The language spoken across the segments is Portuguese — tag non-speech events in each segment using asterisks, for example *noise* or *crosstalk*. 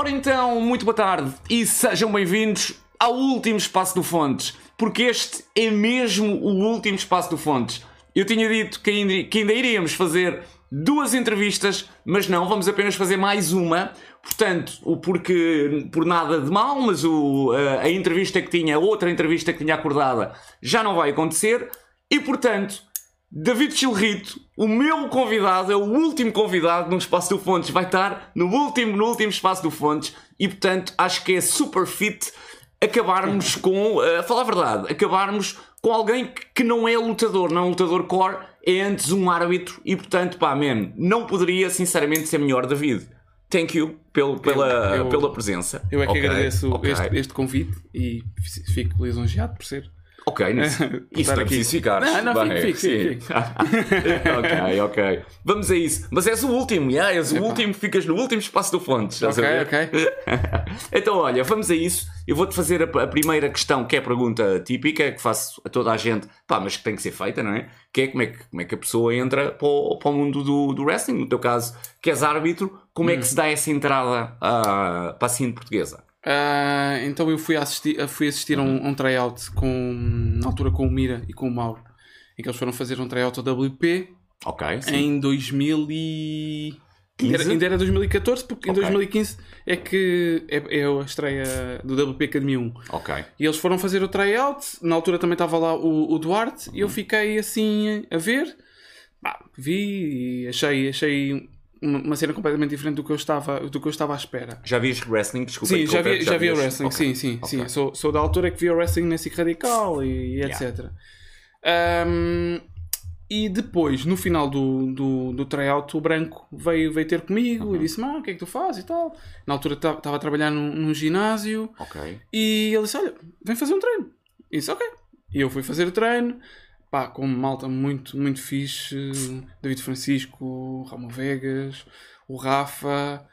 Ora então, muito boa tarde e sejam bem-vindos ao último espaço do Fontes, porque este é mesmo o último espaço do Fontes. Eu tinha dito que ainda, que ainda iríamos fazer duas entrevistas, mas não, vamos apenas fazer mais uma. Portanto, o porque por nada de mal, mas o, a, a entrevista que tinha, outra entrevista que tinha acordada, já não vai acontecer. E portanto, David Chilrito, o meu convidado, é o último convidado no Espaço do Fontes, vai estar no último, no último Espaço do Fontes e portanto acho que é super fit acabarmos com, a falar a verdade, acabarmos com alguém que não é lutador, não é um lutador core, é antes um árbitro e portanto, pá, man, não poderia sinceramente ser melhor, David. Thank you pelo, pela, eu- pela presença. Eu é que Ok, agradeço ok. este, este convite e fico lisonjeado por ser. Ok, *laughs* isso, é aqui. preciso ficar. Não, não, Bem, fico, fico, *laughs* ok, ok. Vamos a isso. Mas és o último, yeah, és o último, ficas no último espaço do Fontes. estás a Ok, ver? ok. *laughs* então, olha, vamos a isso. Eu vou-te fazer a, a primeira questão, que é a pergunta típica, que faço a toda a gente, pá, mas que tem que ser feita, não é? Que é como é que, como é que a pessoa entra para o, para o mundo do, do wrestling. No teu caso, que és árbitro, como é Hum. que se dá essa entrada ah, para a cena portuguesa? Ah, então eu fui assistir, fui assistir a um, a um tryout com, na altura com o Mira e com o Mauro, em que eles foram fazer um tryout ao WP Ok, sim. em 2000 e... 15? Ainda era, ainda era 2014, porque Ok. em 2015 é que é, é a estreia do WP Academy 1. Ok. E eles foram fazer o tryout. Na altura também estava lá o, o Duarte. Uhum. E eu fiquei assim a ver. Pá, vi e achei, achei uma, cena completamente diferente do que eu estava, do que eu estava à espera. Já vias wrestling? Desculpa. Sim, já vi, já vi o wrestling. Ok, Sim, sim, ok. sim. Sou, sou da altura que vi o wrestling na SIC Radical e, e etc. Ahm, e depois, no final do, do, do tryout, o Branco veio, veio ter comigo Uhum. e disse: Mano, o que é que tu fazes e tal. Na altura estava a trabalhar num, num ginásio. Ok. E ele disse: Olha, vem fazer um treino. E disse: Ok. E eu fui fazer o treino, pá, com malta muito, muito fixe: David Francisco, o Ramon Vegas, o Rafa,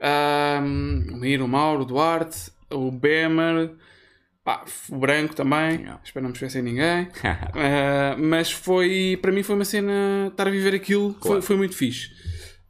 ahm, o Miro, o Mauro, o Duarte, o Bemer, pá, o Branco também. Yeah. Espero não me esquecer ninguém. *laughs* Ah, mas foi, para mim, foi uma cena. Estar a viver aquilo foi, Claro. foi muito fixe.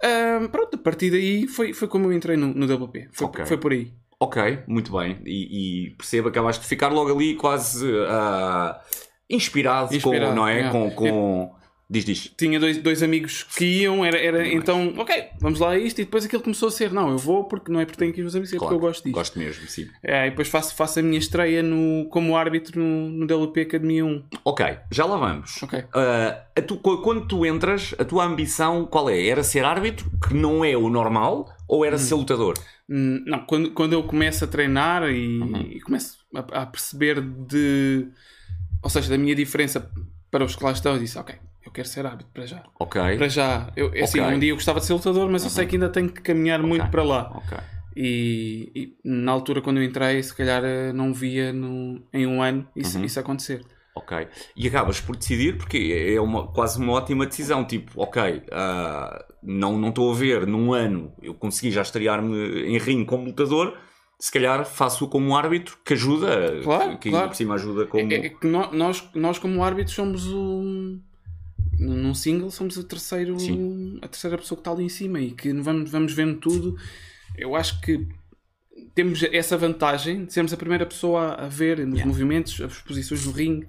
Ahm, pronto, a partir daí foi, foi como eu entrei no, no WP. Foi, Ok. foi por aí. Ok, muito bem. E, e percebo, acabaste de ficar logo ali quase ah, inspirado, Inspirado, com, não é? yeah. Com, com... Diz, diz. tinha dois, dois amigos que iam, era, era então, ok, vamos lá a isto, e depois aquilo começou a ser, não, eu vou porque não é porque tenho que ir os amigos, é porque eu gosto disto. Gosto mesmo, sim. É, e depois faço, faço a minha estreia no, como árbitro no, no DLP Academia 1. Ok, já lá vamos. Ok. A tu- qu- quando tu entras, a tua ambição qual é? Era ser árbitro, que não é o normal, ou era ser lutador? Hum, Não, quando, quando eu começo a treinar e, Uhum. e começo a, a perceber de, ou seja, da minha diferença para os que lá estão, eu disse, ok, eu quero ser árbitro para já. Ok. Para já, eu, é assim, Ok. Uhum. um dia eu gostava de ser lutador, mas eu sei que ainda tenho que caminhar muito para lá. Ok. E, e na altura, quando eu entrei, se calhar eh, não via no, em um ano isso, Uhum. isso acontecer. Ok. E acabas por decidir, porque é uma, quase uma ótima decisão. Tipo, ok, não não estou a ver num ano, eu consegui já estrear-me em ringue como lutador, se calhar faço como um árbitro que ajuda, Claro, que, claro. por cima ajuda como. É, é que nós, nós, como árbitros, somos o. Num single, somos o terceiro, Sim. a terceira pessoa que está ali em cima e que vamos, vamos vendo tudo. Eu acho que temos essa vantagem de sermos a primeira pessoa a, ver os Yeah. movimentos, as posições no ringue,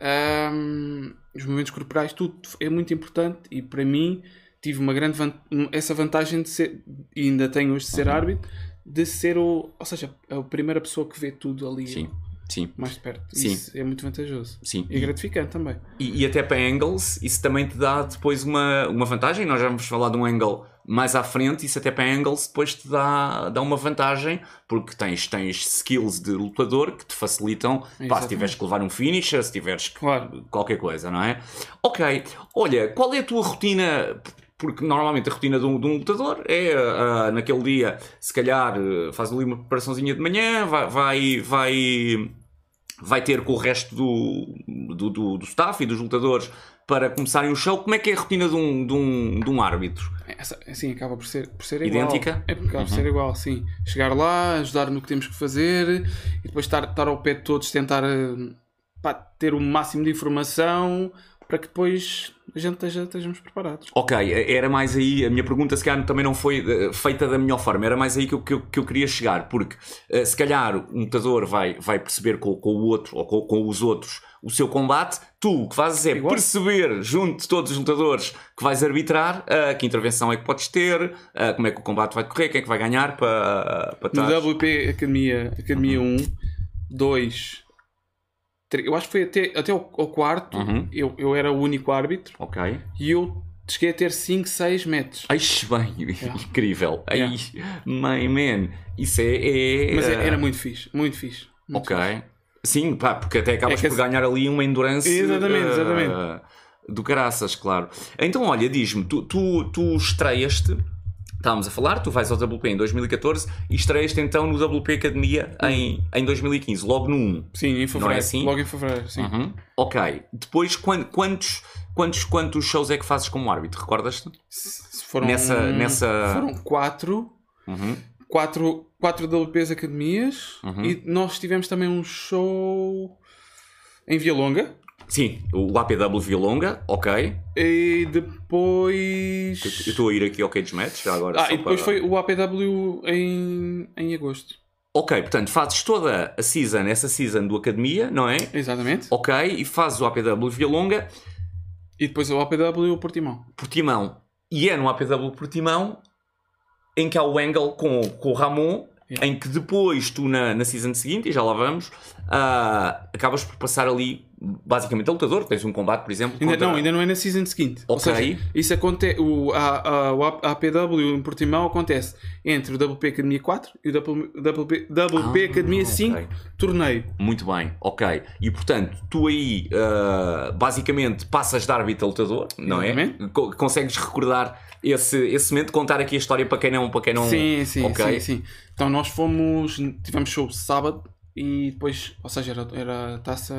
ahm, os movimentos corporais, tudo é muito importante e para mim tive uma grande van- essa vantagem de ser, e ainda tenho hoje de Uhum. ser árbitro, de ser o, ou seja, a primeira pessoa que vê tudo ali Sim, sim, mais de perto. Sim. Isso é muito vantajoso. sim. E gratificante também. E, e até para angles, isso também te dá depois uma, uma vantagem. Nós já vamos falar de um angle mais à frente. Isso até para angles depois te dá, dá uma vantagem, porque tens, tens skills de lutador que te facilitam. Pá, se tiveres que levar um finisher, se tiveres que Claro. qualquer coisa, não é? Ok, olha, qual é a tua rotina? Porque normalmente a rotina de um, de um lutador é ah, naquele dia, se calhar ah, faz ali uma preparaçãozinha de manhã, vai, vai, vai, vai ter com o resto do, do, do, do staff e dos lutadores para começarem o show. Como é que é a rotina de um, de um, de um árbitro? Essa, assim, acaba por ser, por ser igual. Idêntica? É porque acaba por ser igual, sim. Chegar lá, ajudar no que temos que fazer e depois estar, estar ao pé de todos, tentar eh, pá, ter o máximo de informação para que depois a gente esteja, estejamos preparados. Ok, era mais aí, a minha pergunta se calhar também não foi eh, feita da melhor forma, era mais aí que eu, que eu, que eu queria chegar, porque eh, se calhar o lutador vai, vai perceber com, com o outro ou com, com os outros o seu combate, tu o que fazes é Igual. perceber junto de todos os lutadores que vais arbitrar uh, que intervenção é que podes ter, uh, como é que o combate vai correr, quem é que vai ganhar para, para No WP Academia, Academia 1, 2, 3, eu acho que foi até, até ao, ao quarto, Uhum. eu, eu era o único árbitro Ok. e eu cheguei a ter 5, 6 matches. Aixe bem, *laughs* incrível. Ai, man, man, isso é. é, Mas uh, era muito fixe, muito fixe. muito Ok. fixe. Sim, pá, porque até acabas É por esse- ganhar ali uma endurance. Exatamente, eh, exatamente. Do caraças, claro. Então, olha, diz-me, tu, tu, tu estreias-te, estávamos a falar, tu vais ao WP em 2014 e estreias-te então no WP Academia em, em 2015, logo no 1. Sim, em fevereiro. assim? Logo em fevereiro, sim. Uhum. Ok. Depois, quan- quantos, quantos, quantos shows é que fazes como árbitro? Recordas-te? Se Foram, Nessa- nessa- Foram 4. Uhum. Quatro, quatro WPs academias Uhum. e nós tivemos também um show em Via Longa Sim, o APW Via Longa, ok. e depois. Eu estou a ir aqui ao Cage Match já agora. Ah, e depois para- foi o APW em, em agosto. Ok, portanto, fazes toda a season, essa season do Academia, não é? Exatamente. Ok, e fazes o APW Via Longa, E depois o APW Portimão. Portimão. E é no APW Portimão em que há o angle com, com o Ramon, Yeah. em que depois tu na, na season seguinte, e já lá vamos, ah, acabas por passar ali basicamente a lutador. Tens um combate, por exemplo. Ainda, contra- Não, ainda não é na season seguinte. Ou Ok. seja, isso acontece. O, a, a, o APW em Portimão acontece entre o WP Academia 4 e o WP, WP, WP Ah, Academia ok. 5 torneio. Muito bem, ok. E portanto, tu aí ah, basicamente passas de árbitro a lutador, não é? Exatamente. Co- consegues recordar esse, esse momento, contar aqui a história para quem não. Para quem não Sim, sim, ok. sim, sim. Então nós fomos, tivemos show sábado e depois, ou seja, era, era taça,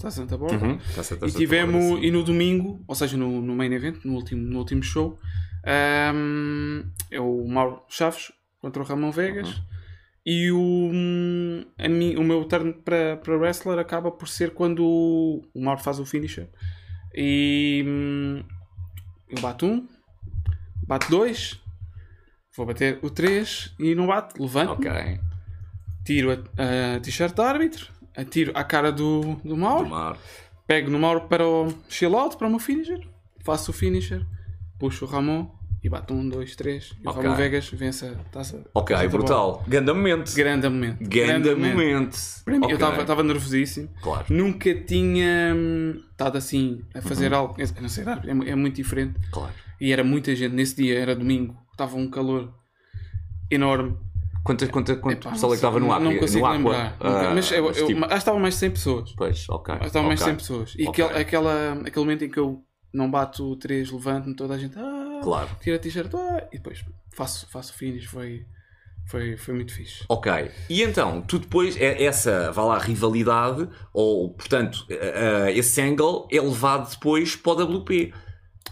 taça Santa Borda. Uhum. Tá-se- tá-se E tivemos, assim. e no domingo, ou seja, no, no main event, no último, no último show, ahm, é o Mauro Chaves contra o Ramon Vegas. Uhum. E o, a mim, o meu turn para, para wrestler acaba por ser quando o, o Mauro faz o finisher. E hum, eu bato um, bato dois, vou bater o três e não bate, levanto, Ok. tiro a, a t-shirt de árbitro, atiro à cara do, do Mauro, Tomar. pego no Mauro para o chill out, para o meu finisher, faço o finisher, puxo o Ramon e bato um, dois, três. E o Ok. Ramon Vegas vence a taça. Ok, taça brutal. Ganda momento. Grande momento. Ganda momento. Para mim, Ok. Eu estava nervosíssimo. Claro. Nunca tinha hum, estado assim a fazer Uhum. algo. Eu não sei, é, é muito diferente. Claro. E era muita gente. Nesse dia, era domingo, estava um calor enorme. Quanta, quanta, quanto Epá, pessoal é que estava no Aqua? Não consigo no Aqua? lembrar. Ah, mas eu, mas eu- tipo, acho que estava mais de 100 pessoas. Pois, ok. Acho que estava mais de ok. 100 pessoas. E Ok. aquele, aquela, aquele momento em que eu não bato três, levanto-me, toda a gente. Ah, Claro. Tira a t-shirt. Ah, e depois faço, faço finish. Foi, foi, foi muito fixe. Ok. E então, tu depois, é- essa, vá lá, rivalidade, ou, portanto, eh, esse angle é levado depois para o WP,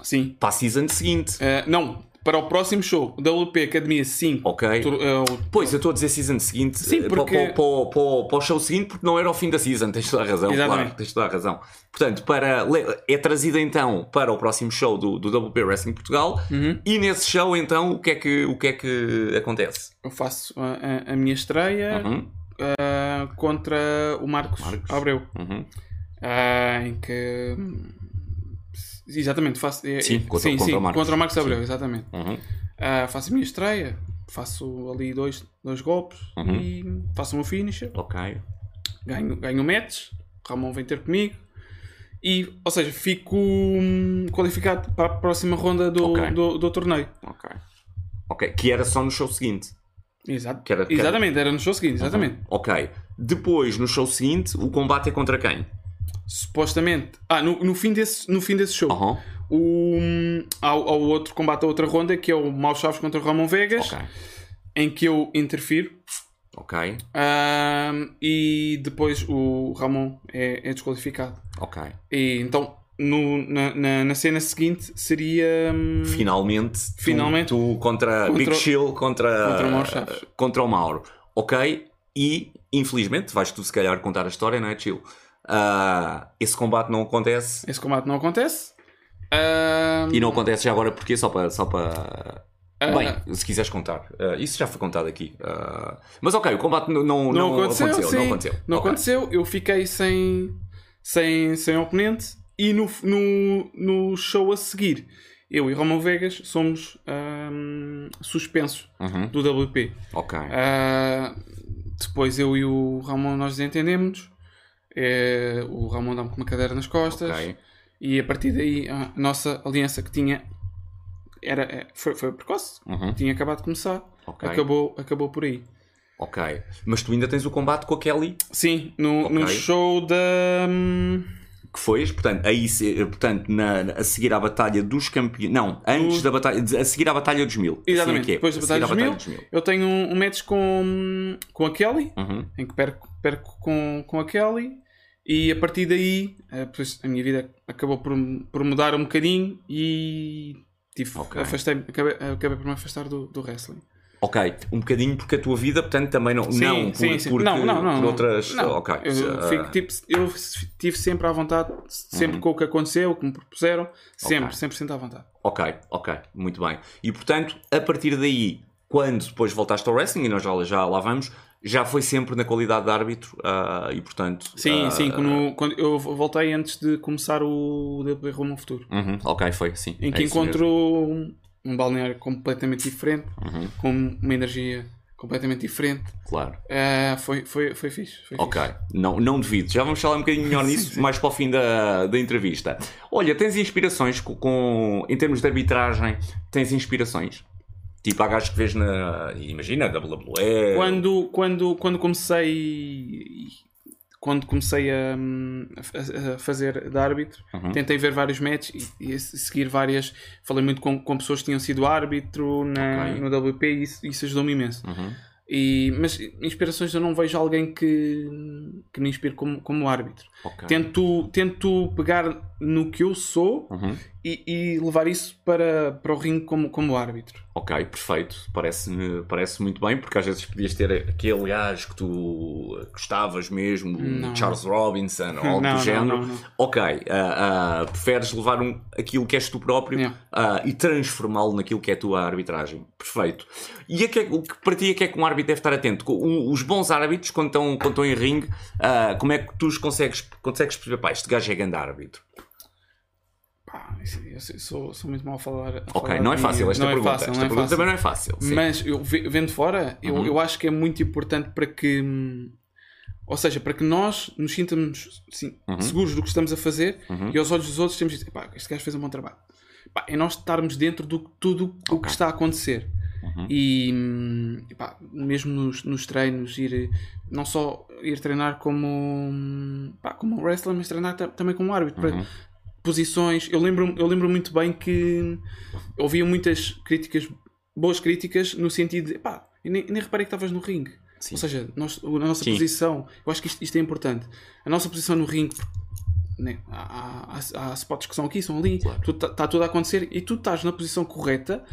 Sim. para a season seguinte. Ah, não, para o próximo show, WP Academia 5. Ok. tur- ah, o- Pois, eu estou a dizer season seguinte Sim, eh, porque- para, para, para, para, o show seguinte porque não era o fim da season, tens toda a razão. Exatamente. Claro, tens toda a razão. Portanto, para, é trazida então para o próximo show do, do WP Wrestling Portugal Uhum. e nesse show então o que é que, o que, é que acontece? eu faço a, a- a minha estreia Uhum, ah, contra o Marcos, Marcos. Abreu. uhum. Ah, em que. Exatamente, faço. é- Sim, é- contra- sim, contra sim, o Marcos. contra o Marcos Abreu, exatamente. Uhum. Ah, faço a minha estreia, faço ali dois, dois golpes Uhum. e faço o meu finisher. Ok. ganho, ganho o match, Ramon vem ter comigo e, ou seja, fico hum, qualificado para a próxima ronda do, Ok. do, do torneio. Ok. Ok. Que era só no show seguinte. Exato. Que era- que era- Exatamente, era no show seguinte, exatamente. Ok. Depois, no show seguinte, o combate é contra quem? Supostamente, ah, no, no, fim desse, no fim desse show, Aham. o, hum, há, há o outro combate, a outra ronda, que é o Mau Chaves contra o Ramon Vegas, Ok. em que eu interfiro. Ok. hum, e depois o Ramon é, é desqualificado. Ok. E então no- na, na, na cena seguinte seria hum, Finalmente, tu- Finalmente. tu, contra, Contra- Big Chill contra, contra o Mauro Chaves. contra o Mauro. Ok? E infelizmente, vais tu se calhar contar a história, não é, Chill? Ah, esse combate não acontece. Esse combate não acontece. Ah, E não acontece já agora porque só para. Só para... Ah. Bem, se quiseres contar. Ah, isso já foi contado aqui. Mas ok, o combate não, não, não, não aconteceu, sim. Não aconteceu. Não Ok. aconteceu. Eu fiquei sem, sem, sem oponente e no, no, no show a seguir, eu e Romão Vegas somos ahm, suspensos Uhum. do WP. Ok. Ah, depois eu e o Ramon nós desentendemos. É, o Ramon dá-me com uma cadeira nas costas. Ok. E a partir daí a nossa aliança que tinha era, é, foi, foi precoce. Uhum. Tinha acabado de começar. Ok. Acabou, acabou por aí. Ok. Mas tu ainda tens o combate com a Kelly Sim, no, no Ok. show da. hum, que foi, portanto, aí, portanto na, a seguir à Batalha dos Campeões. Não, antes No- da Batalha. A seguir à Batalha dos Mil. Exatamente, Assim é é. depois da A seguir Batalha dos Mil. Eu tenho um, um match com, com a Kelly, Uhum. em que perco, perco com, com a Kelly, e a partir daí eh, a minha vida acabou por, por mudar um bocadinho e tive, Ok. afastei acabei, acabei por me afastar do, do wrestling. Ok, um bocadinho porque a tua vida, portanto, também não. Sim, não, por, sim, sim. porque- não, não, não. por outras. Não. Ok. Eu, Ah, fico, tipo, eu estive sempre à vontade, sempre Uhum. com o que aconteceu, o que me propuseram, sempre, Ok. 100% à vontade. Ok, ok, muito bem. E portanto, a partir daí, quando depois voltaste ao wrestling, e nós já, já lá vamos, já foi sempre na qualidade de árbitro ah, e portanto. Sim, ah, sim, quando, quando eu voltei antes de começar o DB Rumo ao Futuro, uhum, ok, foi, sim. em é que isso encontro um, um balneário completamente diferente. Uhum, com uma energia completamente diferente. claro. Ah, foi, foi, foi fixe. Foi Ok, fixe. não, não devido. Já vamos falar um bocadinho melhor *laughs* nisso mais para o fim da, da entrevista. Olha, tens inspirações com, com- em termos de arbitragem? Tens inspirações? Tipo, há gajos que vês na. Imagina, WWE. Quando, quando, quando comecei quando comecei a, a- a fazer de árbitro, Uhum. tentei ver vários matches e, e seguir várias. Falei muito com, com pessoas que tinham sido árbitro na, Ok. no WP e isso, isso ajudou-me imenso. Uhum. E, mas inspirações eu não vejo alguém que, que me inspire como, como árbitro. Ok. Tento, tento pegar no que eu sou Uhum. e, e levar isso para, para o ringue como, como árbitro. Ok, perfeito. Parece-me parece muito bem, porque às vezes podias ter aquele gajo que tu gostavas mesmo, Não. Charles Robinson ou algo Não, do não, género. Ok, ah, ah, preferes levar um, aquilo que és tu próprio Yeah. ah, e transformá-lo naquilo que é a tua arbitragem. Perfeito. E a que é- o que para ti é que é que um árbitro deve estar atento? Um- os bons árbitros, quando estão, quando estão em ringue, como é que tu os consegues, consegues perceber? Pá, este gajo é grande árbitro. Pá, eu sou- sou, muito mal a falar. a Ok, falar não é fácil esta não pergunta. É fácil, esta não é pergunta também não é fácil. sim. Mas eu ve- vendo fora, eu, Uhum. eu acho que é muito importante para que. Ou seja, para que nós nos sintamos Uhum. seguros do que estamos a fazer Uhum. e aos olhos dos outros temos de dizer, pá, este gajo fez um bom trabalho. Pá, é nós estarmos dentro de tudo o Ok. que está a acontecer. Uhum. E, hum, mesmo nos, nos treinos, ir não só ir treinar como, como wrestler, mas treinar ta- também como árbitro. para- Uhum. posições. Eu lembro, eu lembro muito bem que ouvia muitas críticas, boas críticas, no sentido de pá, nem, nem reparei que estavas no ringue. Sim. Ou seja, nós, a nossa Sim. posição, eu acho que isto, isto é importante. A nossa posição no ringue, né, há, há, há spots que são aqui, são ali, Claro. está tudo a acontecer e tu estás na posição correta,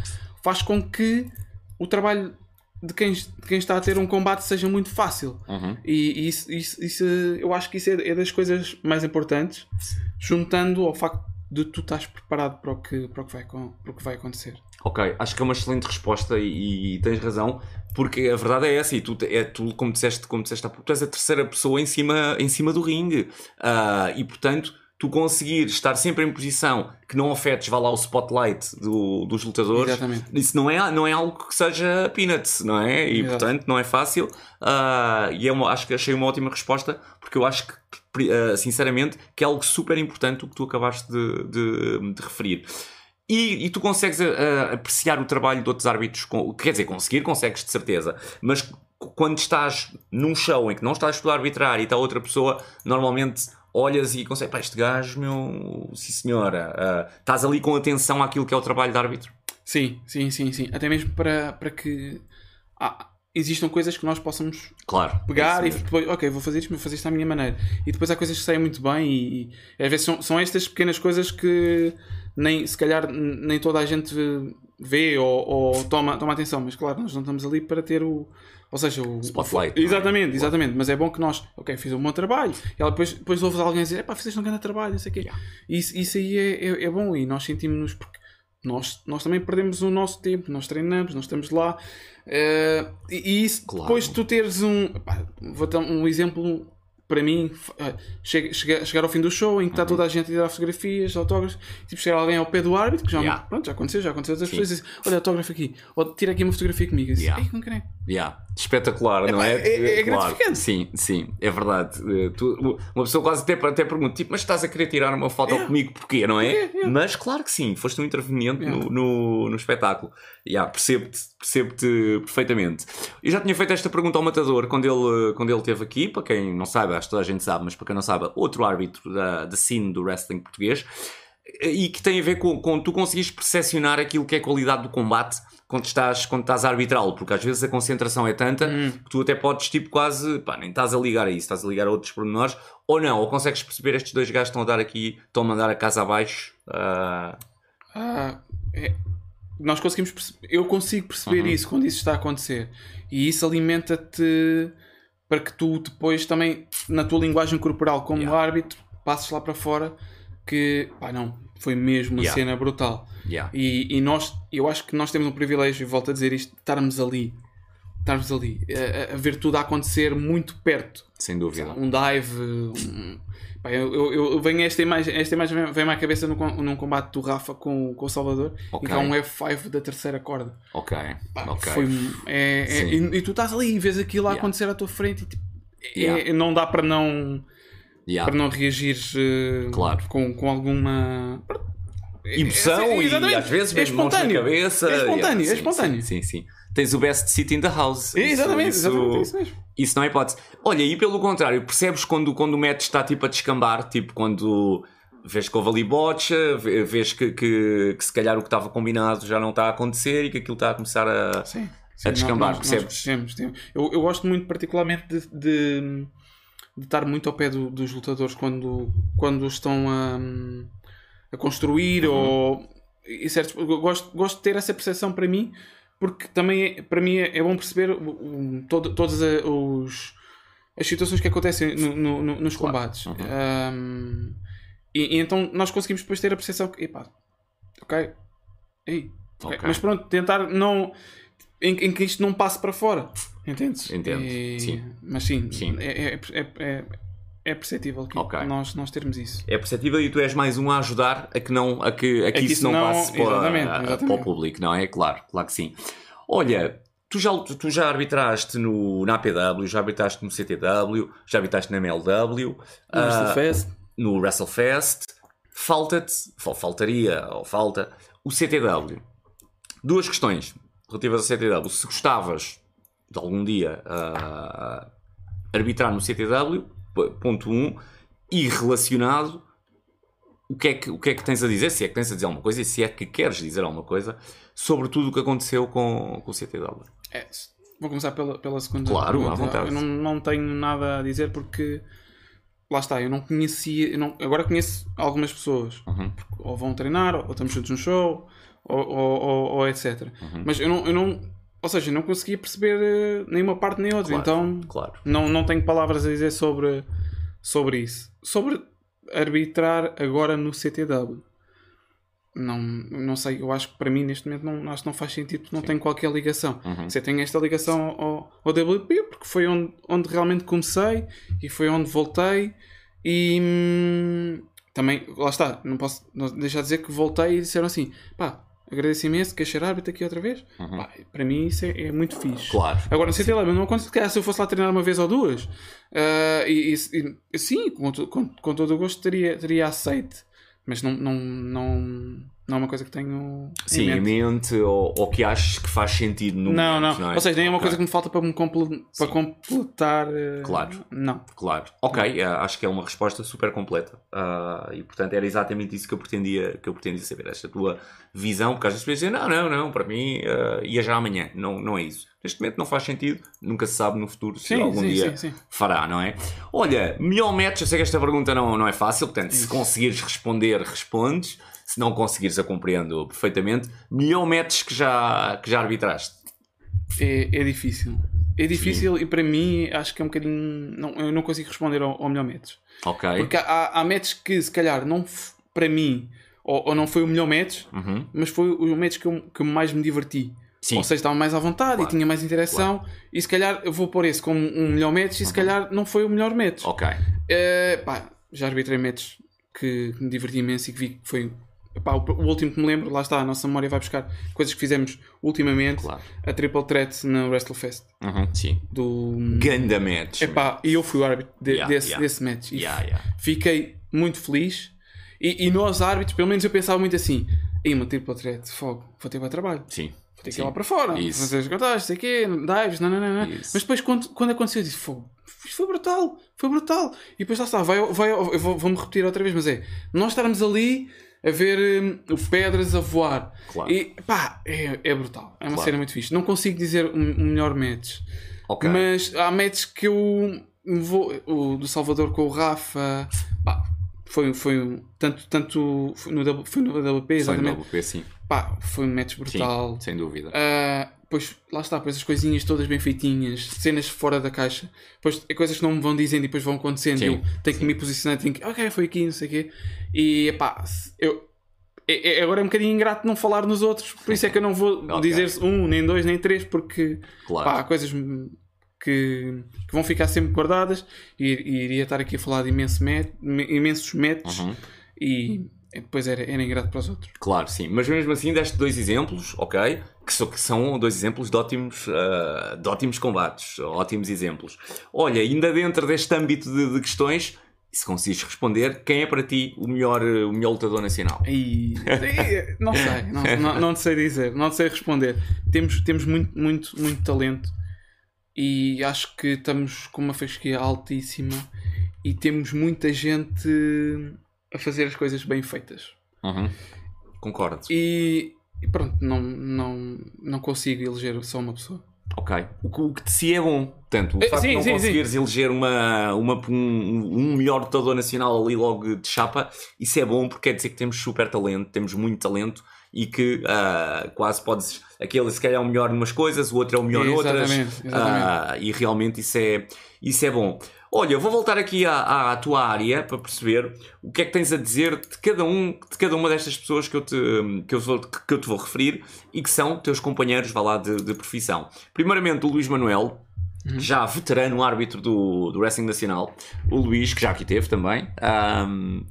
faz com que o trabalho de quem, de quem está a ter um combate seja muito fácil. Uhum. E isso, isso, isso, eu acho que isso é, é das coisas mais importantes, juntando ao facto de tu estás preparado para o que, para o que, vai, para o que vai acontecer. Ok, acho que é uma excelente resposta e, e tens razão, porque a verdade é essa, e tu, é, tu como, disseste, como disseste tu és a terceira pessoa em cima, em cima do ringue. Ah, e portanto, tu conseguir estar sempre em posição que não afetes, vá lá, o spotlight do- dos lutadores, Exatamente. isso não é, não é algo que seja peanuts, não é? E Exato. portanto, não é fácil. Ah, e é uma- acho que achei uma ótima resposta, porque eu acho que, ah, sinceramente, que é algo super importante o que tu acabaste de- de- de referir. E, e tu consegues ah, apreciar o trabalho de outros árbitros, com, quer dizer, conseguir, consegues de certeza, mas quando estás num show em que não estás por arbitrar e está outra pessoa, normalmente olhas e consegues, pá, este gajo, meu, sim senhora, ah, estás ali com atenção àquilo que é o trabalho de árbitro. Sim, sim, sim, sim. Até mesmo para, para que. há- existam coisas que nós possamos Claro. pegar é e depois, ok, vou fazer isto, mas vou fazer isto à minha maneira. E depois há coisas que saem muito bem e, e às vezes são, são estas pequenas coisas que nem, se calhar nem toda a gente vê ou, ou toma, toma atenção, mas claro, nós não estamos ali para ter o. Ou seja, o. Spotlight, o- não é? exatamente, exatamente. Mas é bom que nós, ok, fiz um bom trabalho. E ela depois, depois ouves alguém dizer, pá, fizeste um grande trabalho, não sei o quê. Yeah. Isso, isso aí é, é, é bom e nós sentimos-nos porque nós, nós também perdemos o nosso tempo, nós treinamos, nós estamos lá. eh, e, e isso, Claro. depois tu teres um. pá, vou dar um exemplo para mim. eh, chega, chega- chegar ao fim do show em que está toda a gente a tirar fotografias, autógrafos, tipo, chegar alguém ao pé do árbitro, que já, Yeah. pronto, já aconteceu, já aconteceu outras Sim. pessoas e dizem, olha, autógrafo aqui, ou tira aqui uma fotografia comigo. Disse, Yeah. "Ei, não quero." Yeah. Espetacular, não pá, é? é- é Claro. gratificante. Sim, sim, é verdade. Eh, tu- uma pessoa quase até, até pergunta: tipo, mas estás a querer tirar uma foto Yeah. comigo porquê, não é? Yeah. Mas claro que sim, foste um interveniente no, no, no espetáculo. Yeah, percebo-te percebo-te perfeitamente. Eu já tinha feito esta pergunta ao Matador quando ele, quando ele esteve aqui. Para quem não sabe, acho que toda a gente sabe, mas para quem não sabe, outro árbitro da, da scene do wrestling português e que tem a ver com, com tu conseguires percepcionar aquilo que é a qualidade do combate quando estás, quando estás a arbitrá-lo, porque às vezes a concentração é tanta Hum. que tu até podes, tipo, quase, pá, nem estás a ligar a isso, estás a ligar a outros pormenores, ou não, ou consegues perceber estes dois gajos estão a dar aqui, estão a mandar a casa abaixo. ah, Ah, é- nós conseguimos perce- eu consigo perceber Uhum. isso quando isso está a acontecer e isso alimenta-te para que tu depois também na tua linguagem corporal como Yeah. árbitro passes lá para fora pá não foi mesmo uma Yeah. cena brutal yeah. e, e nós eu acho que nós temos um privilégio e volto a dizer isto de estarmos ali estarmos ali a, a- ver tudo a acontecer muito perto Sem dúvida. um dive. Um... Pá, eu, eu, eu venho esta imagem, esta imagem vem- vem-me à cabeça num, num combate do Rafa com, com o Salvador Ok. em que há um F5 da terceira corda. Ok, Pá, foi, é, é- e, e tu estás ali e vês aquilo a Yeah. acontecer à tua frente e tipo, é- Yeah. não dá para não, Yeah. para não reagir eh, Claro. com, com alguma Emoção É, e às vezes É espontâneo. cabeça. É espontâneo, Yeah, é sim, espontâneo. Sim, sim, sim. Tens o best seat in the house. É, exatamente, Isso- exatamente, é isso- mesmo. Isso não é hipótese. Olha, e pelo contrário, percebes quando, quando o match está tipo a descambar, tipo quando vês que houve ali botcha, vê- vês que, que, que se calhar o que estava combinado já não está a acontecer e que aquilo está a começar a. Sim, a descambar, nós- nós percebes? percebemos, sim. eu, eu gosto muito, particularmente, de, de, de estar muito ao pé do- dos lutadores quando, quando estão a, a construir Uhum. ou. E certos, gosto, gosto de ter essa percepção para mim, porque também é- para mim é, é bom perceber o- todo, todas a- os, as situações que acontecem no- no- no- nos Claro. combates. Uhum. Um, e, e então nós conseguimos depois ter a percepção que, epá, ok, ei, ok. Ok. mas pronto, tentar não. Em, em que isto não passe para fora, entendes? Entendo, E- sim. Mas sim, Sim. É, é, é, é, é perceptível que Ok. nós, nós termos isso. É perceptível e tu és mais um a ajudar a que, não, a que, a que que isso não, não- passe para, exatamente, para o exatamente. público, não é? Claro, claro que sim. Olha, tu já, tu já arbitraste no, na APW, já arbitraste no CTW, já arbitraste na MLW, ah, WrestleFest, no WrestleFest. Falta-te, faltaria, ou falta, o CTW. Duas questões relativas ao CTW. Se gostavas de algum dia ah, arbitrar no CTW, ponto 1, um, e relacionado, o que, é que, o que é que tens a dizer? Se é que tens a dizer alguma coisa e se é que queres dizer alguma coisa sobre tudo o que aconteceu com, com o CTW. É, vou começar pela, pela segunda. Claro, à vontade. Eu não, não tenho nada a dizer porque lá está, eu não conhecia. eu não- agora conheço algumas pessoas, Uhum. ou vão treinar, ou estamos juntos no show, ou, ou, ou- ou etc. Uhum. Mas eu não, eu não. Ou seja, não conseguia perceber eh, nem uma parte nem outra. Claro. Então Claro. não, não tenho palavras a dizer sobre, sobre isso. Sobre arbitrar agora no CTW. Não, não sei, eu acho que para mim neste momento não, acho que não faz sentido, não tem qualquer ligação. Uhum. Você tem esta ligação ao, ao WP, porque foi onde, onde realmente comecei e foi onde voltei. E hum, também, lá está, não posso não deixar de dizer que voltei e disseram assim: pá, agradeço imenso, queres ser árbitro aqui outra vez? Uhum. Pá, para mim isso é, é muito fixe. Claro. Agora, no CT Lab, não acontece se eu fosse lá treinar uma vez ou duas. ah, e, e- e- sim, com, com, com todo o gosto teria, teria aceite. Mas não, não, não, Não é uma coisa que tenho Sim, em em mente. mente ou, ou que achas que faz sentido no Não, momento, não. é? Ou seja, nem é uma Ok, coisa que me falta para me comple- para completar. eh, Claro. Não. Claro. Ok, eh, acho que é uma resposta super completa. Ah, e portanto era exatamente isso que eu pretendia, que eu pretendia saber. Esta tua visão, porque às vezes dizem, não, não, não, para mim uh, ia já amanhã. Não, não é isso. Neste momento não faz sentido, nunca se sabe no futuro se Sim, algum sim, dia sim, sim. fará, não é? Olha, melhor match, eu sei que esta pergunta não, não é fácil, portanto, se conseguires responder, respondes. Se não conseguires, eu compreendo perfeitamente. Melhor match que já, que já arbitraste. É, é difícil. É difícil e para mim acho que é um bocadinho. Não, eu não consigo responder ao, ao melhor match. Ok. Porque há, há matches que se calhar não para mim ou, ou não foi o melhor match, Uhum. mas foi o match que eu, que mais me diverti. Sim. Ou seja, estava mais à vontade Claro. e tinha mais interação. E se calhar eu vou pôr esse como um melhor match e se calhar não foi o melhor match. Ok. Eh, pá, já arbitrei que, que me diverti imenso e que vi que foi. Pá, o, o último que me lembro, lá está, a nossa memória vai buscar coisas que fizemos ultimamente. Claro. A Triple Threat na WrestleFest Uhum. Sim. do. Ganda match. Epá, e eu fui o árbitro de- Yeah, desse, yeah. desse match. E Yeah, yeah. Fiquei muito feliz. E, e nós árbitros, pelo menos eu pensava muito assim: Ei, uma triple threat, fogo, vou ter para trabalho. Sim. Vou ter que ir lá para fora, Isso. fazer as contagens, sei o quê, dives, não, não, não, não. Isso. Mas depois, quando, quando aconteceu, eu disse: fogo, isto foi brutal, foi brutal. E depois lá está, vai, vai, eu vou- vou-me repetir outra vez, mas é: nós estarmos ali a ver hum, o pedras a voar. Claro. E pá, é, é brutal. É uma Claro. cena muito fixe. Não consigo dizer o um, melhor match. Ok. Mas há matches que eu vou. O do Salvador com o Rafa. Pá, foi, foi um- tanto, tanto foi no, W- foi no WP, Foi exatamente. no WP, sim. Pá, foi um match brutal. Sim, sem dúvida. Ah, pois lá está, depois as coisinhas todas bem feitinhas, cenas fora da caixa. Depois é coisas que não me vão dizendo e depois vão acontecendo. Sim, eu tenho que me posicionar e tenho que, ok, foi aqui, não sei o quê. E pá, eu. é- é- agora é um bocadinho ingrato não falar nos outros, por isso é que eu não vou *laughs* Ok. dizer um, nem dois, nem três, porque Claro. pá, há coisas que, que vão ficar sempre guardadas e, e iria estar aqui a falar de imenso met, imensos métodos Uhum. e depois era, era ingrato para os outros. Claro, sim. Mas mesmo assim deste dois exemplos, ok? Que, so- que são dois exemplos de ótimos, ah, de ótimos combates, ótimos exemplos. Olha, ainda dentro deste âmbito de, de questões, se conseguires responder, quem é para ti o melhor, o melhor lutador nacional? E, e- não sei, não, não, não sei dizer, não sei responder. Temos, temos muito, muito, muito talento e acho que estamos com uma fasquia altíssima e temos muita gente a fazer as coisas bem feitas. Uhum. Concordo. E, e pronto, não, não, não consigo eleger só uma pessoa. Ok. O que, o que de si é bom. Portanto, o Eh, facto sim, de não sim, conseguires eleger uma, uma, um, um melhor lutador nacional ali logo de chapa, isso é bom porque quer dizer que temos super talento, temos muito talento e que ah, quase podes. Aquele se calhar é o melhor numas coisas, o outro é o melhor noutras. Exatamente, exatamente. Ah, e realmente isso é, isso é bom. Olha, vou voltar aqui à, à tua área para perceber o que é que tens a dizer de cada, um, de cada uma destas pessoas que eu, te, que, eu vou, que eu te vou referir e que são teus companheiros, vá lá, de, de profissão. Primeiramente, o Luís Manuel, Uhum. já veterano árbitro do, do Wrestling Nacional. O Luís, que já aqui teve também. Ahm,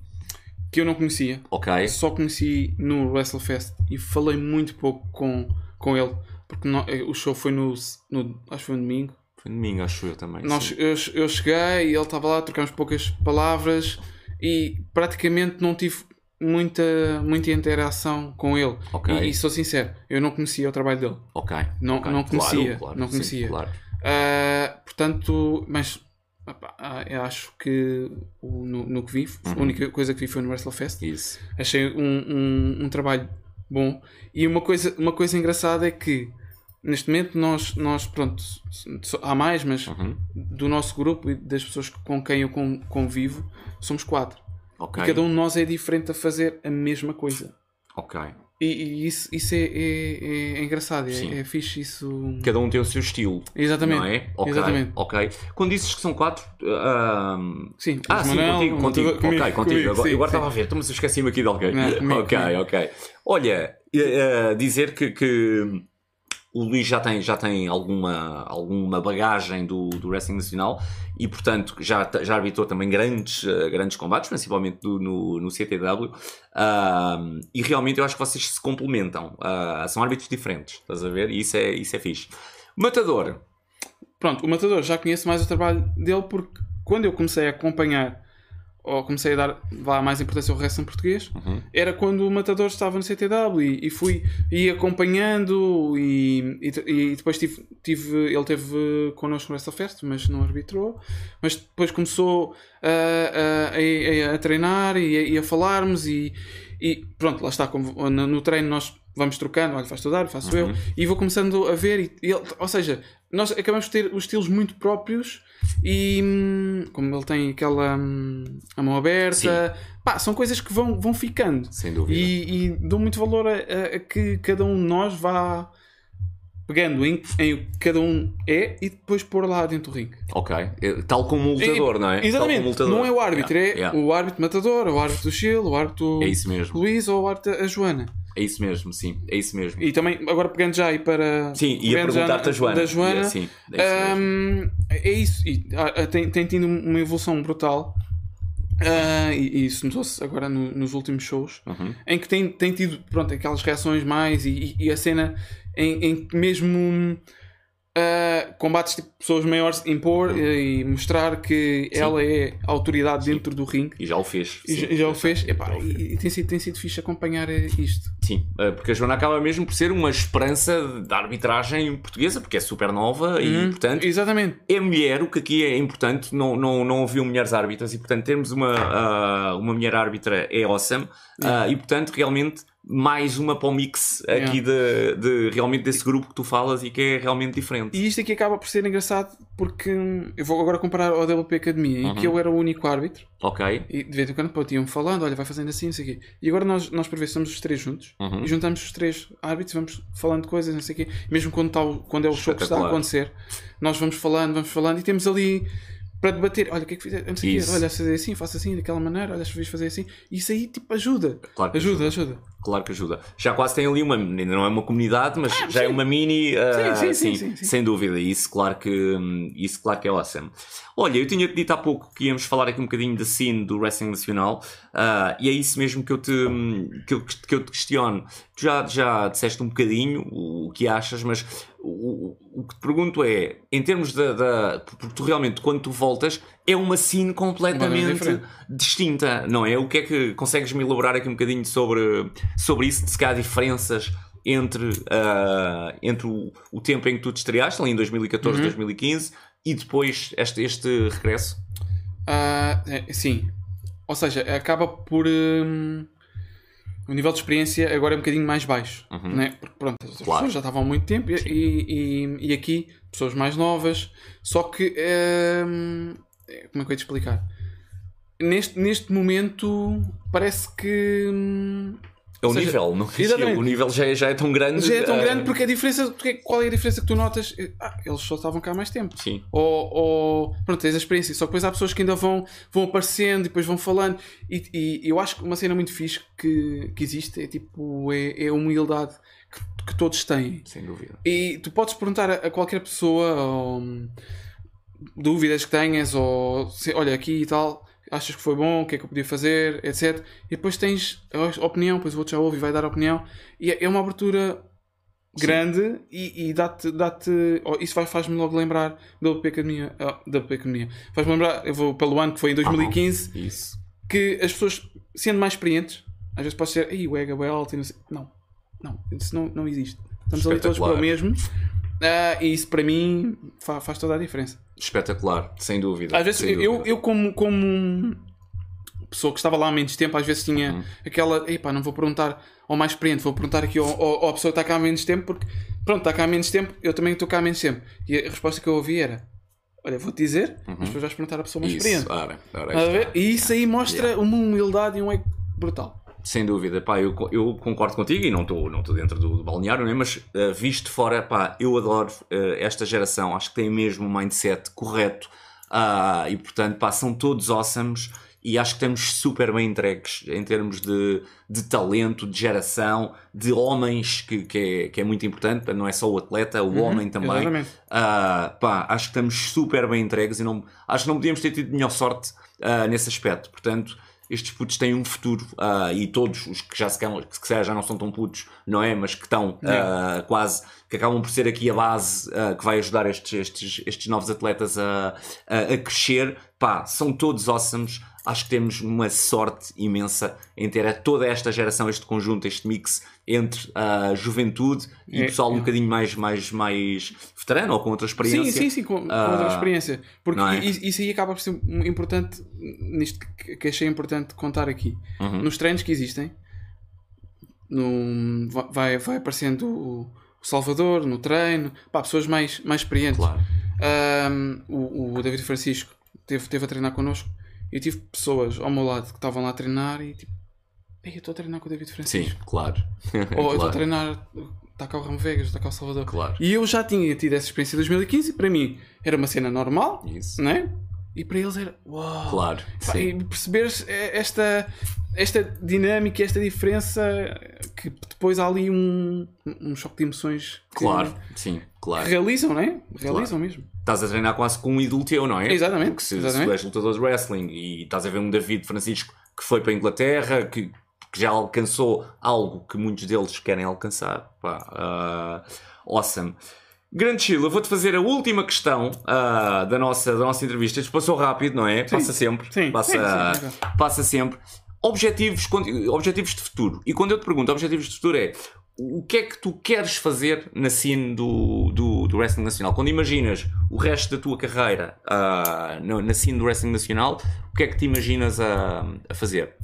Que eu não conhecia, ok. só conheci no WrestleFest e falei muito pouco com, com ele, porque não- eh, o show foi no, no. Acho que foi no domingo. Foi domingo, acho eu também. Nós, sim. eu, eu cheguei e ele estava lá, trocámos poucas palavras e praticamente não tive muita, muita interação com ele. Ok. E, e sou sincero, eu não conhecia o trabalho dele. Ok. Não- ok. não conhecia, Claro, claro, não sim, conhecia. claro. Ah, portanto, mas ah, eu acho que no, no que vi, Uhum. a única coisa que vi foi no WrestleFest. Isso. Achei um, um, um trabalho bom. E uma coisa, uma coisa engraçada é que neste momento nós, nós pronto, há mais, mas Uhum. do nosso grupo e das pessoas com quem eu con- convivo, somos quatro. Ok. E cada um de nós é diferente a fazer a mesma coisa. Ok. E, e isso, isso é, é, é- é engraçado, é, é fixe isso. Cada um tem o seu estilo. Exatamente. Não é? Ok. Exatamente. Ok. Quando dizes que são quatro. ahm, Sim, Ah, sim, Manuel, contigo, contigo. Comigo, ok, contigo. comigo, agora sim, agora sim. estava a ver, então, mas eu esqueci-me aqui de alguém. Não, comigo, ok, ok. Olha, eh, dizer que, que o Luís já tem, já tem alguma, alguma bagagem do, do Wrestling Nacional e, portanto, já, já arbitrou também grandes, eh, grandes combates, principalmente do- no, no CTW. Ahm, e realmente eu acho que vocês se complementam. Ah, são árbitros diferentes, estás a ver? E isso é, isso é fixe. Matador. Pronto, o Matador já conheço mais o trabalho dele porque quando eu comecei a acompanhar ou comecei a dar vá, mais importância ao wrestling português, era quando o Matador estava no CTW e, e fui e acompanhando e, e, e depois tive, tive, ele teve connosco no WrestleFest, mas não arbitrou, mas depois começou a, a, a, a treinar e a, falarmos e, e pronto, lá está, como no, no treino nós vamos trocando, olha, faz tu dar, faço eu, e vou começando a ver, e, e ele- ou seja, nós acabamos de ter os estilos muito próprios e hum, como ele tem aquela hum, a mão aberta, pá, são coisas que vão, vão ficando Sem dúvida. e, e dou muito valor a, a- que cada um de nós vá pegando em, em o que cada um é e depois pôr lá dentro do ringue. Ok. Eh, Tal como o lutador, não é? Exatamente. Não é o árbitro, Yeah, é yeah. o árbitro matador, o árbitro do Chile, o árbitro É isso mesmo. Luís ou o árbitro a Joana. É isso mesmo, sim. É isso mesmo. E também, agora pegando já aí para. Sim, ia perguntar-te a na- Joana. Da Joana. Ia, sim, é isso hum, é isso. E, ah, ah, tem, tem tido uma evolução brutal. Ah, e, e isso notou-se agora no- nos últimos shows. Uhum. Em que tem, tem tido pronto, aquelas reações mais e, e- e a cena em, em que mesmo. Ah, combates tipo pessoas maiores impor eh, e mostrar que ela é autoridade dentro do ringue. E já o fez. e sim. já- já o fez. Epá, Já o fez. e, e tem, sido, tem sido fixe acompanhar eh, isto. Sim, eh, porque a Joana acaba mesmo por ser uma esperança da arbitragem portuguesa, porque é super nova e, Uhum. portanto, exatamente. é mulher, o que aqui é importante, não, não, não haviam mulheres árbitras e, portanto, termos uma, ah, uma mulher árbitra é awesome. Ah, e, portanto, realmente, mais uma para o mix aqui de, de realmente desse grupo que tu falas e que é realmente diferente. E isto aqui acaba por ser engraçado porque hum, eu vou agora comparar ao WP Academia, em que eu era o único árbitro Ok? e de vez em quando iam falando, olha, vai fazendo assim, não sei o quê. E agora nós, nós por vezes somos os três juntos Uhum. e juntamos os três árbitros vamos falando coisas, não sei o quê. Mesmo quando, o- quando é o show que está a acontecer, nós vamos falando, vamos falando e temos ali para debater, olha, o que é que fizeste? Quê, Isso. olha, fazer assim, faça assim, daquela maneira, olha, devias fazer assim. Isso aí, tipo, ajuda. Claro que Ajuda, ajuda. Claro que ajuda. Já quase tem ali uma, ainda não é uma comunidade, mas já é uma mini, ah, Sim, sim, sim, sim, sim, sim. sem dúvida. Isso claro que isso claro que é awesome. Olha, eu tinha-te dito há pouco que íamos falar aqui um bocadinho da scene do wrestling nacional ah, e é isso mesmo que eu te que eu, que eu te questiono. Tu já, já disseste um bocadinho o, que achas, mas o, o- o que te pergunto é, em termos da, da- Porque tu realmente, quando tu voltas, é uma scene completamente diferente. distinta, não é? O que é que consegues-me elaborar aqui um bocadinho sobre, sobre isso, de se calhar diferenças entre, ah, entre o, o tempo em que tu te estreaste, ali em 2014, 2015, e depois este, este regresso? É, sim. Ou seja, acaba por. hum, o nível de experiência agora é um bocadinho mais baixo. Né? Porque pronto, as Uhum. Claro. pessoas já estavam há muito tempo e, e, e aqui pessoas mais novas. Só que. hum, como é que eu ia te explicar? Neste, neste momento parece que. hum, É o seja, nível, não é? exatamente. O nível já é, já é tão grande. já é tão grande porque a diferença. Porque, qual é a diferença que tu notas? Ah, eles só estavam cá há mais tempo. Sim, Ou, ou pronto, tens a experiência. Só que depois há pessoas que ainda vão, vão aparecendo e depois vão falando. E, e eu acho que uma cena muito fixe que, que existe é tipo é, é a humildade que, que todos têm. sem dúvida. E tu podes perguntar a, a qualquer pessoa ou, hum, dúvidas que tenhas, ou se- olha aqui e tal, achas que foi bom, o que é que eu podia fazer, etc. E depois tens a opinião, depois o outro já ouve e vai dar a opinião. E é é uma abertura grande e, e dá-te. dá-te oh, isso faz-me logo lembrar da WP Academia. ah, da WP Academia. Faz-me lembrar, eu vou pelo ano que foi em 2015, Isso. que as pessoas, sendo mais experientes, às vezes pode ser, ei, o ego é alto não sei. Não, não, isso não, não existe. Estamos ali todos para o mesmo. Ah, e isso para mim fa- faz toda a diferença. Espetacular, sem dúvida. Às vezes eu, dúvida. eu como, como pessoa que estava lá há menos tempo, às vezes tinha Uhum. aquela, epá, não vou perguntar ao mais experiente, vou perguntar aqui ao, ao, ao pessoa que está cá há menos tempo, porque pronto, está cá há menos tempo, eu também estou cá há menos tempo. E a resposta que eu ouvi era, olha, vou-te dizer, mas depois vais perguntar à pessoa mais experiente. Uhum. Isso, ora, ora, Estás a ver? está. E isso aí mostra uma humildade e um ego brutal. Sem dúvida, pá, eu, eu concordo contigo e não estou não dentro do, do balneário, né? mas uh, visto de fora, pá, eu adoro uh, esta geração, acho que tem mesmo um mindset correto ah, e portanto, pá, são todos awesomes e acho que estamos super bem entregues em termos de, de talento, de geração, de homens, que, que, é, que é muito importante, não é só o atleta, o homem também. Ah, pá, acho que estamos super bem entregues e não, acho que não podíamos ter tido melhor sorte ah, nesse aspecto. Portanto, estes putos têm um futuro ah, e todos os que já se calhar, que se calhar já não são tão putos, não é? Mas que estão ah, quase, que acabam por ser aqui a base ah, que vai ajudar estes, estes, estes novos atletas a, a, a crescer, pá, são todos awesomes. Acho que temos uma sorte imensa em ter toda esta geração, este conjunto, este mix entre a juventude e É, o pessoal um é. bocadinho mais, mais, mais veterano ou com outra experiência. Sim, sim, sim, com, com Ah, outra experiência. Porque é? isso, aí acaba por ser importante, nisto que, achei importante contar aqui. Uhum. Nos treinos que existem, no, vai, vai aparecendo o, Salvador no treino, pá, pessoas mais, mais experientes. Claro. Ahm, o, o David Francisco teve, teve a treinar connosco eu tive pessoas ao meu lado que estavam lá a treinar e tipo, Ei, eu estou a treinar com o David Sim, Francisco. claro. *laughs* Ou eu estou a claro. treinar, está cá o Ramo Vegas, está cá o Salvador. Claro. E eu já tinha tido essa experiência em 2015 e para mim era uma cena normal, Isso. não é? E para eles era uau! Claro. Pá, Sim. E perceberes esta, esta dinâmica, esta diferença que depois há ali um, um choque de emoções que Claro. Sim, claro. realizam, não é? Realizam mesmo. Estás a treinar quase com um ídolo teu, não é? Exatamente, Porque se, exatamente. se és lutador de wrestling e estás a ver um David Francisco que foi para a Inglaterra, que, que já alcançou algo que muitos deles querem alcançar. Pá, ah, awesome. Grande Chile, eu vou-te fazer a última questão ah, da, nossa, da nossa entrevista. Isto passou rápido, não é? Passa sempre. Sim, Passa, sim, sim, passa sempre. Objetivos, objetivos de futuro. E quando eu te pergunto objetivos de futuro é o que é que tu queres fazer na scene do, do, do wrestling nacional? Quando imaginas o resto da tua carreira ah, na, na scene do wrestling nacional, o que é que te imaginas a, a fazer?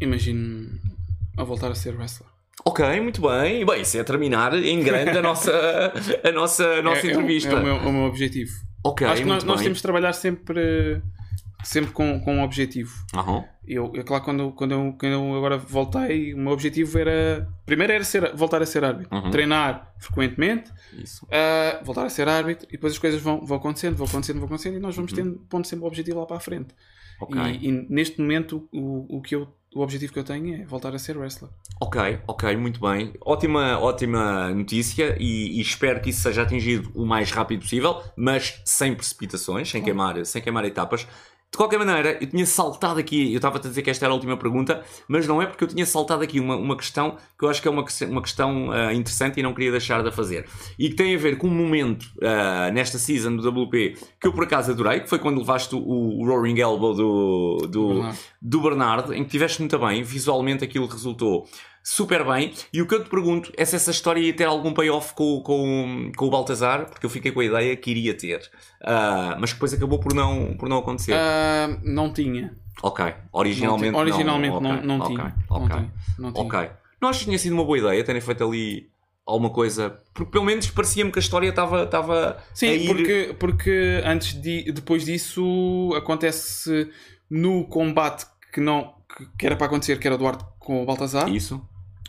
Imagino a voltar a ser wrestler. Ok, muito bem. Bem, isso é terminar em grande a nossa, a nossa, a nossa *laughs* É- é o- entrevista. É, o meu, é o meu objetivo. Ok, Acho que nós, nós temos de trabalhar sempre, sempre com, com um objetivo. Aham. Eu, é claro, quando, quando, eu, quando eu agora voltei, o meu objetivo era. Primeiro era ser, voltar a ser árbitro. Uhum. Treinar frequentemente, Isso. ah, voltar a ser árbitro e depois as coisas vão, vão acontecendo, vão acontecendo, vão acontecendo e nós vamos Uhum. tendo, pondo sempre o objetivo lá para a frente. Ok. E, e neste momento, o, o, que eu, o objetivo que eu tenho é voltar a ser wrestler. Ok, ok, muito bem. Ótima, ótima notícia e, e espero que isso seja atingido o mais rápido possível, mas sem precipitações, sem queimar, sem queimar etapas. De qualquer maneira, eu tinha saltado aqui, eu estava-te a dizer que esta era a última pergunta, mas não é porque eu tinha saltado aqui uma, uma questão que eu acho que é uma, uma questão ah, interessante e não queria deixar de a fazer. E que tem a ver com um momento ah, nesta season do WP que eu por acaso adorei, que foi quando levaste o, o Roaring Elbow do, do, Bernardo. do Bernardo, em que tiveste muito bem, visualmente aquilo resultou super bem. E o que eu te pergunto é se essa história ia ter algum payoff com, com, com o Baltazar, porque eu fiquei com a ideia que iria ter, Ah, mas que depois acabou por não, por não acontecer. Ah, não tinha. ok, originalmente não, originalmente não. não, ok, não ok, tinha. Não tinha. Não tinha. ok. Não achas que tinha sido uma boa ideia terem feito ali alguma coisa? Porque pelo menos parecia-me que a história estava estava Sim, ir... porque, porque antes de, depois disso acontece no combate que não que, que era para acontecer, que era Duarte com o Baltazar, Isso?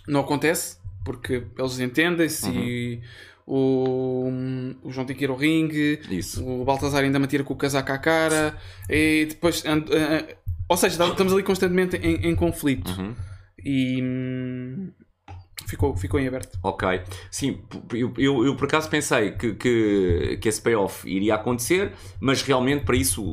não acontece porque eles entendem-se e o, o João tem que ir ao ringue, Isso. o Baltazar ainda me tira com o casaco à cara e depois and- eh, ou seja, estamos ali constantemente em, em conflito Uhum. e hum, ficou, ficou em aberto. Ok. Sim, eu, eu, eu por acaso pensei que, que, que esse payoff iria acontecer, mas realmente para isso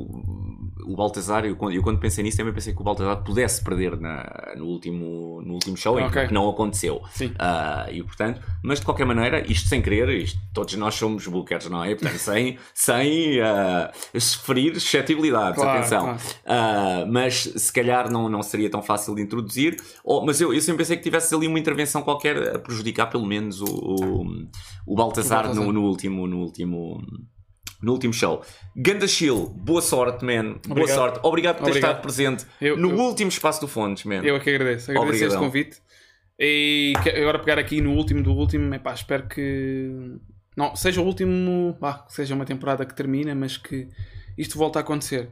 o, Baltazar, eu, quando- eu quando pensei nisso também pensei que o Baltazar pudesse perder na, no, último, no último show, Ok. que não aconteceu. Sim. Ah, e portanto, mas de qualquer maneira, isto sem querer, isto, todos nós somos bookers, não é? Portanto, sem, *laughs* sem ah, se ferir suscetibilidades, Claro, atenção. claro. Ah, mas se calhar não, não seria tão fácil de introduzir. Ou- mas eu, eu sempre pensei que tivesse ali uma intervenção qualquer a prejudicar pelo menos o, o, o Baltazar, O Baltazar. No, no último. No último no último show. Ganda Chill, boa sorte, man. Boa Obrigado. sorte. Obrigado por ter Obrigado. estado presente Eu- no eu- último espaço do Fontes, man. Eu é que agradeço. Agradeço este Obrigadão. convite. E agora pegar aqui no último do último, epá, espero que não seja o último, que seja uma temporada que termina, mas que isto volte a acontecer.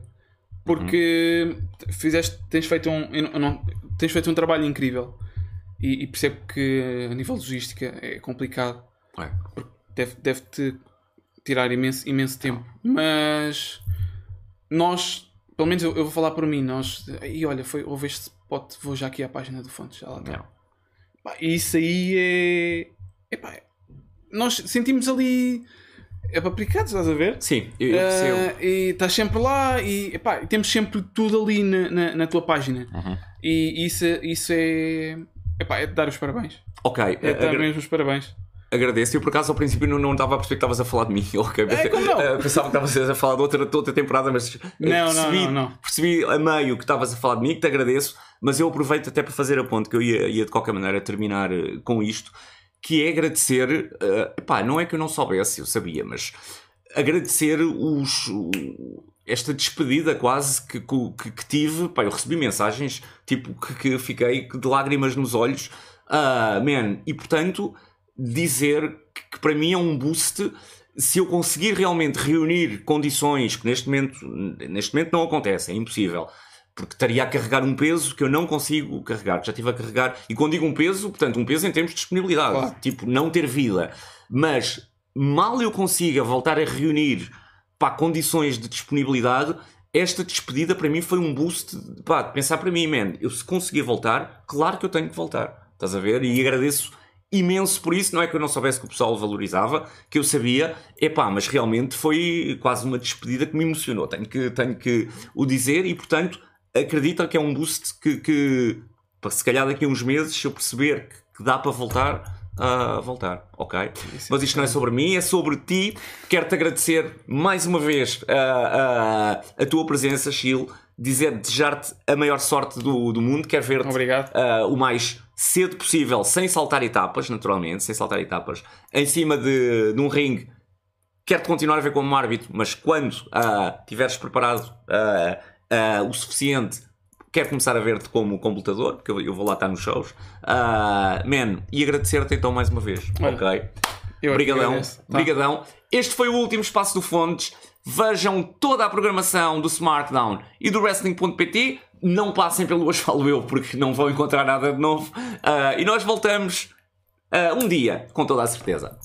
Porque fizeste, tens feito um, não- tens feito um trabalho incrível e, e percebo que a nível de logística é complicado. É. Deve- Deve-te tirar imenso, imenso tempo. Mas nós, pelo menos eu, eu vou falar por mim, nós. E olha, foi, houve este spot, vou já aqui à página do Fontes, já lá está. Isso aí é. Epá, nós sentimos ali apapricados, estás a ver? Sim, eu, eu percebo. Ah, e estás sempre lá e, epá, temos sempre tudo ali na, na, na tua página. Uhum. E isso, isso é. Epá, é de dar os parabéns. Ok, É de dar mesmo os parabéns. Agradeço. Eu por acaso ao princípio não, não estava a perceber que estavas a falar de mim. *laughs* Ok, É, como não? Eh, pensava que estavas a falar de outra, de outra temporada, mas eh, Não, não, percebi, não, não. percebi a meio que estavas a falar de mim, que te agradeço, mas eu aproveito até para fazer a ponte que eu ia, ia de qualquer maneira terminar eh, com isto, que é agradecer. eh, pá, não é que eu não soubesse, eu sabia, mas agradecer os. esta despedida quase que, que, que tive, pá, eu recebi mensagens tipo que, que fiquei de lágrimas nos olhos, ah, man, e portanto dizer que, que para mim é um boost se eu conseguir realmente reunir condições que neste momento, neste momento não acontece, é impossível. Porque estaria a carregar um peso que eu não consigo carregar. Já estive a carregar. E quando digo um peso, portanto, um peso em termos de disponibilidade. Claro. Tipo, não ter vida. Mas mal eu consiga voltar a reunir pá, condições de disponibilidade, esta despedida para mim foi um boost pá, de pensar para mim, man, eu se conseguir voltar, claro que eu tenho que voltar. Estás a ver? E agradeço imenso por isso, não é que eu não soubesse que o pessoal valorizava, que eu sabia, epá, mas realmente foi quase uma despedida que me emocionou, tenho que, tenho que o dizer e portanto acredita que é um boost que, que se calhar daqui a uns meses se eu perceber que, que dá para voltar, a voltar, ok? Mas isto não é sobre mim, é sobre ti. Quero-te agradecer mais uma vez a, a, a tua presença, Chile. Dizer, desejar-te a maior sorte do, do mundo. Quero ver-te ah, o mais cedo possível, sem saltar etapas, naturalmente, sem saltar etapas, em cima de, de um ringue. Quero-te continuar a ver como árbitro, mas quando ah, estiveres preparado ah, ah, o suficiente, quero começar a ver-te como computador, porque eu, eu vou lá estar nos shows. Ah, man, e agradecer-te então mais uma vez. Olha, ok? Eu é Obrigadão. Tá. Este foi o último espaço do Fontes. Vejam toda a programação do Smartdown e do Wrestling.pt. Não passem pelo Hoje Falo Eu, porque não vão encontrar nada de novo. Ah, e nós voltamos ah, um dia, com toda a certeza.